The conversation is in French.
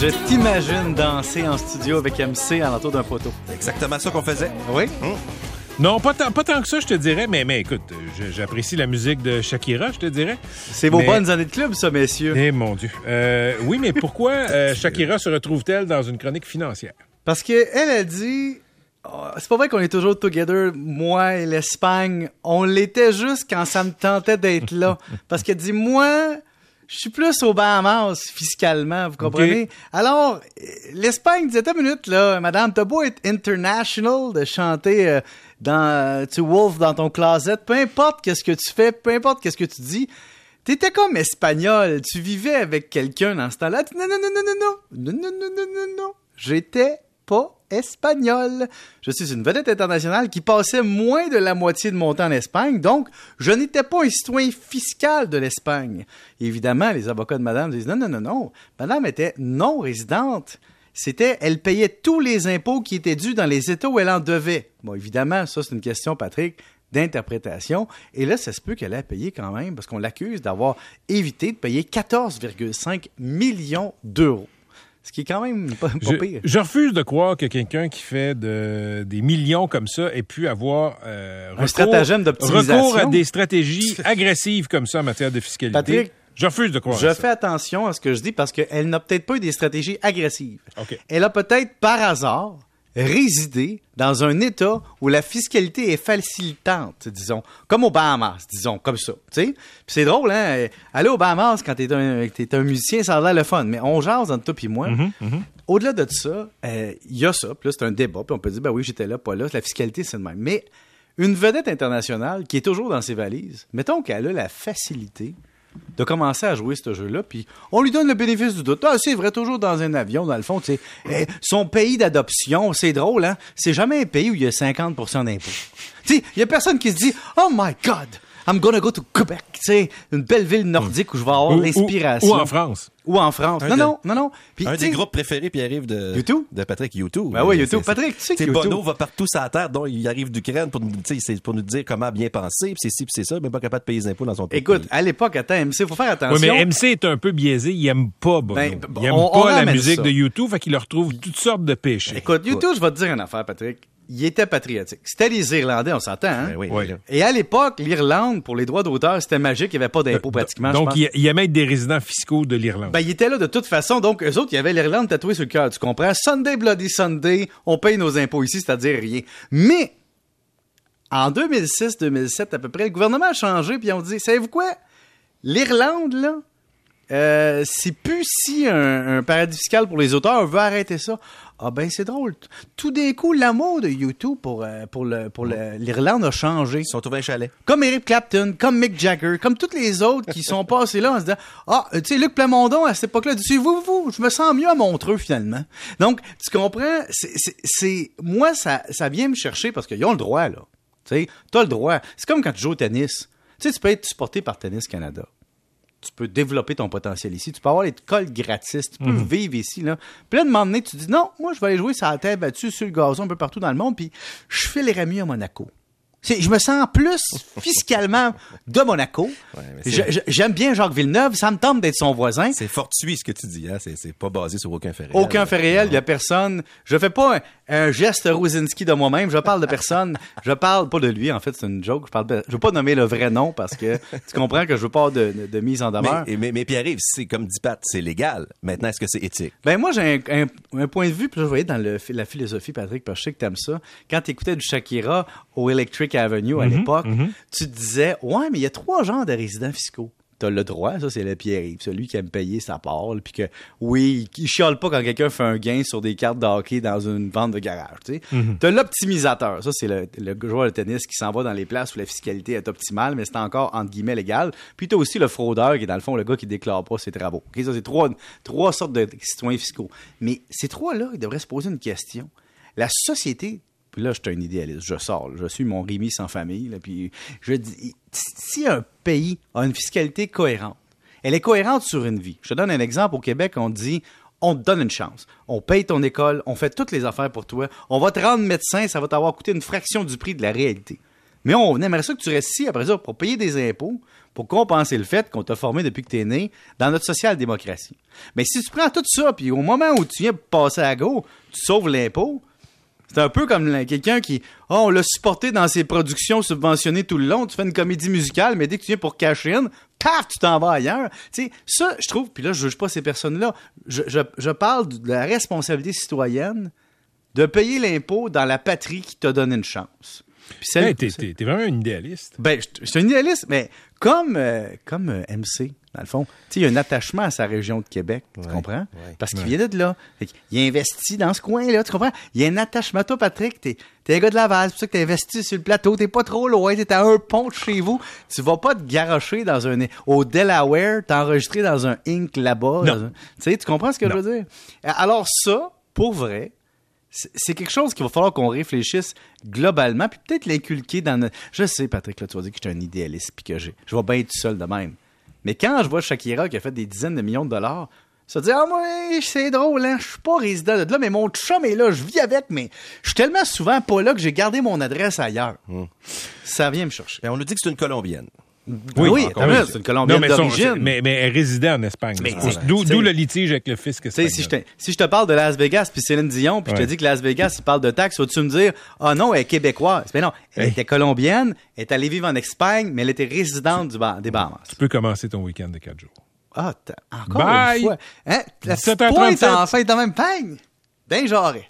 Je t'imagine danser en studio avec MC à l'entour d'un poteau. C'est exactement ça qu'on faisait. Oui? Non, pas tant, pas tant que ça, je te dirais, mais, mais écoute, j'apprécie la musique de Shakira, je te dirais. C'est vos Mais- bonnes années de club, ça, messieurs. Eh mon Dieu. Euh, oui, mais pourquoi euh, Shakira se retrouve-t-elle dans une chronique financière? Parce qu'elle a dit. oh, c'est pas vrai qu'on est toujours together, moi et l'Espagne. On l'était juste quand ça me tentait d'être là. Parce qu'elle dit, moi, je suis plus aux Bahamas fiscalement, vous comprenez? Alors, euh, l'Espagne disait, une minute, là, madame, t'as beau être international de chanter euh, dans, euh, tu Wolf dans ton closet, peu importe qu'est-ce que tu fais, peu importe qu'est-ce que tu dis, T'étais comme espagnol, tu vivais avec quelqu'un dans ce temps-là. Non, non, non, non, non, non, non, non, non, non, non, non. J'étais pas espagnol. Je suis une vedette internationale qui passait moins de la moitié de mon temps en Espagne, donc je n'étais pas un citoyen fiscal de l'Espagne. Évidemment, les avocats de madame disent non, non, non, non. Madame était non résidente. C'était, elle payait tous les impôts qui étaient dus dans les États où elle en devait. Bon, évidemment, ça, c'est une question, Patrick, d'interprétation. Et là, ça se peut qu'elle ait payé quand même, parce qu'on l'accuse d'avoir évité de payer 14,5 millions d'euros. Ce qui est quand même pas, pas Je, pire. je refuse de croire que quelqu'un qui fait de, des millions comme ça ait pu avoir euh, recours, stratagème d'optimisation. recours à des stratégies agressives comme ça en matière de fiscalité. Patrick, je refuse de croire Je à ça. fais attention à ce que je dis parce qu'elle n'a peut-être pas eu des stratégies agressives. Elle a peut-être par hasard résidé dans un État où la fiscalité est facilitante, disons, comme aux Bahamas, disons, comme ça. Puis c'est drôle, hein? Aller aux Bahamas quand t'es un, t'es un musicien, ça a l'air le fun, mais on jase entre toi et moi. Au-delà de ça, euh, il y a ça, puis là, c'est un débat, puis on peut dire, ben oui, j'étais là, pas là, la fiscalité, c'est le même. Mais une vedette internationale qui est toujours dans ses valises, mettons qu'elle a la facilité de commencer à jouer ce jeu-là, puis on lui donne le bénéfice du doute. Ah, c'est vrai, toujours dans un avion, dans le fond, tu sais. Eh, son pays d'adoption, c'est drôle, hein? C'est jamais un pays où il y a 50 d'impôts. Tu sais, il y a personne qui se dit « Oh my God, I'm gonna go to Quebec », tu sais, une belle ville nordique où je vais avoir ou- l'inspiration. Ou, en France. Ou en France. Un non, de- non, non, non. Puis, Un des groupes préférés, puis arrive de, YouTube? de Patrick YouTube. Ben oui, YouTube. Patrick, tu sais que Bono va partout sur la terre, donc il arrive d'Ukraine pour, pour nous dire comment bien penser, puis c'est ci, puis c'est ça, mais pas capable de payer les impôts dans son pays. Écoute, à l'époque, attends, MC, faut faire Oui, attention. mais MC est un peu biaisé. Il aime pas Bono. Ben, il aime on- on pas la musique ça. de YouTube, fait qu'il leur trouve toutes sortes de péchés. Écoute, YouTube, je vais te dire une affaire, Patrick. Il était patriotique. C'était les Irlandais, on s'entend, hein? Ben oui, Oui. Et à l'époque, l'Irlande, pour les droits d'auteur, c'était magique. Il n'y avait pas d'impôt pratiquement. je Donc, pense. il, aimait être des résidents fiscaux de l'Irlande. Ben, il était là de toute façon. Donc, eux autres, il y avait l'Irlande tatouée sur le cœur. Tu comprends? Sunday, Bloody Sunday, on paye nos impôts ici, c'est-à-dire rien. Mais, en 2006-2007, à peu près, le gouvernement a changé, puis on dit, savez-vous quoi? L'Irlande, là, euh, c'est plus si un, un paradis fiscal pour les auteurs, on veut arrêter ça. Ah ben c'est drôle. Tout d'un coup, l'amour de YouTube pour, euh, pour le- pour le- l'Irlande a changé. Ils sont trouvés un chalet. Comme Eric Clapton, comme Mick Jagger, comme tous les autres qui sont passés là en se disant Ah, euh, tu sais, Luc Plamondon, à cette époque-là, dit vous, vous, je me sens mieux à Montreux finalement. Donc, tu comprends, c'est- c'est- c'est. Moi, ça, ça vient me chercher parce qu'ils ont le droit, là. Tu sais, t'as le droit. C'est comme quand tu joues au tennis. Tu sais, tu peux être supporté par Tennis Canada. Tu peux développer ton potentiel ici. Tu peux avoir l'école gratis. Tu peux vivre ici. Là. Puis là, de moment donné, tu dis non, moi, je vais aller jouer sur la terre battue, sur le gazon, un peu partout dans le monde, puis je fais les remis à Monaco. Je me sens plus fiscalement de Monaco. J'aime bien Jacques Villeneuve. Ça me tente d'être son voisin. C'est fortuit ce que tu dis, hein? C'est, c'est pas basé sur aucun fait réel. Aucun fait réel, il n'y a personne. Je fais pas un, un geste Rosinski de moi-même, je parle de personne. Je parle pas de lui, en fait, c'est une joke. Je parle de- je veux pas nommer le vrai nom parce que tu comprends que je veux pas de, de- de mise en demeure. Mais, mais, mais Pierre-Yves, c'est comme dit Pat, c'est légal. Maintenant, est-ce que c'est éthique? Ben moi j'ai un, un- un point de vue, puis là je voyais dans le, la philosophie, Patrick, parce que je sais que t'aimes ça. Quand tu écoutais du Shakira au Electric Avenue à l'époque, tu te disais Ouais, mais il y a trois genres de résidents fiscaux. T'as le droit, ça c'est le Pierre-Yves, celui qui aime payer sa part, puis que oui, il chiale pas quand quelqu'un fait un gain sur des cartes de hockey dans une vente de garage. tu sais. T'as l'optimisateur, ça c'est le, le joueur de tennis qui s'en va dans les places où la fiscalité est optimale, mais c'est encore entre guillemets légal. Puis t'as aussi le fraudeur qui est dans le fond le gars qui déclare pas ses travaux. Ok, ça c'est trois, trois sortes de citoyens fiscaux. Mais ces trois-là, ils devraient se poser une question. La société, puis là je suis un idéaliste, je sors, là, je suis mon Rémi sans famille, là, puis je dis, si un pays a une fiscalité cohérente, elle est cohérente sur une vie. Je te donne un exemple. Au Québec, on dit on te donne une chance. On paye ton école, on fait toutes les affaires pour toi. On va te rendre médecin, ça va t'avoir coûté une fraction du prix de la réalité. Mais on aimerait ça que tu restes ici, après ça, pour payer des impôts, pour compenser le fait qu'on t'a formé depuis que tu es né dans notre social-démocratie. Mais si tu prends tout ça, puis au moment où tu viens passer à go, tu sauves l'impôt, c'est un peu comme quelqu'un qui, oh, on l'a supporté dans ses productions subventionnées tout le long, tu fais une comédie musicale, mais dès que tu viens pour cash in, paf, tu t'en vas ailleurs. Tu sais, ça, je trouve, puis là, je juge pas ces personnes-là, je, je, je parle de la responsabilité citoyenne de payer l'impôt dans la patrie qui t'a donné une chance. Puis celle- Hey, t'es, t'es- t'es vraiment un idéaliste. ben, je je suis un idéaliste, mais comme, euh, comme euh, MC, dans le fond, tu sais, il y a un attachement à sa région de Québec, tu comprends? ouais. Parce qu'il vient de là. Il investit dans ce coin-là, tu comprends? Il y a un attachement. Toi, Patrick, t'es, t'es un gars de Laval, c'est pour ça que t'as investi sur le plateau, t'es pas trop loin, t'es à un pont de chez vous. Tu vas pas te garocher dans un, au Delaware, t'enregistrer dans un Inc là-bas. Un- Tu sais, tu comprends ce que Non. je veux dire? Alors ça, pour vrai, c'est quelque chose qu'il va falloir qu'on réfléchisse globalement, puis peut-être l'inculquer dans notre... Je sais, Patrick, là, tu vas dire que je suis un idéaliste, puis que j'ai- je vais bien être tout seul de même. Mais quand je vois Shakira qui a fait des dizaines de millions de dollars, ça dit Ah, moi, c'est drôle, hein, je suis pas résident de là, mais mon chum est là, je vis avec, mais je suis tellement souvent pas là que j'ai gardé mon adresse ailleurs. Ça vient me chercher. Ben, on nous dit que c'est une Colombienne. Oui, une. c'est une Colombienne d'origine. mais, mais elle résidait en Espagne. D'où, le litige avec le fisc espagnol. si je, te, si je te parle de Las Vegas puis Céline Dion, puis je te dis que Las Vegas, il parle de taxes, vas-tu me dire, ah non, elle est québécoise. Mais non, elle Hey. était colombienne, elle est allée vivre en Espagne, mais elle était résidente du Bah- des Bahamas. Tu peux commencer ton week-end de 4 jours. Ah, encore Bye. une fois. Hein? La petite 17h37. pointe en fin de même peigne. J'aurais.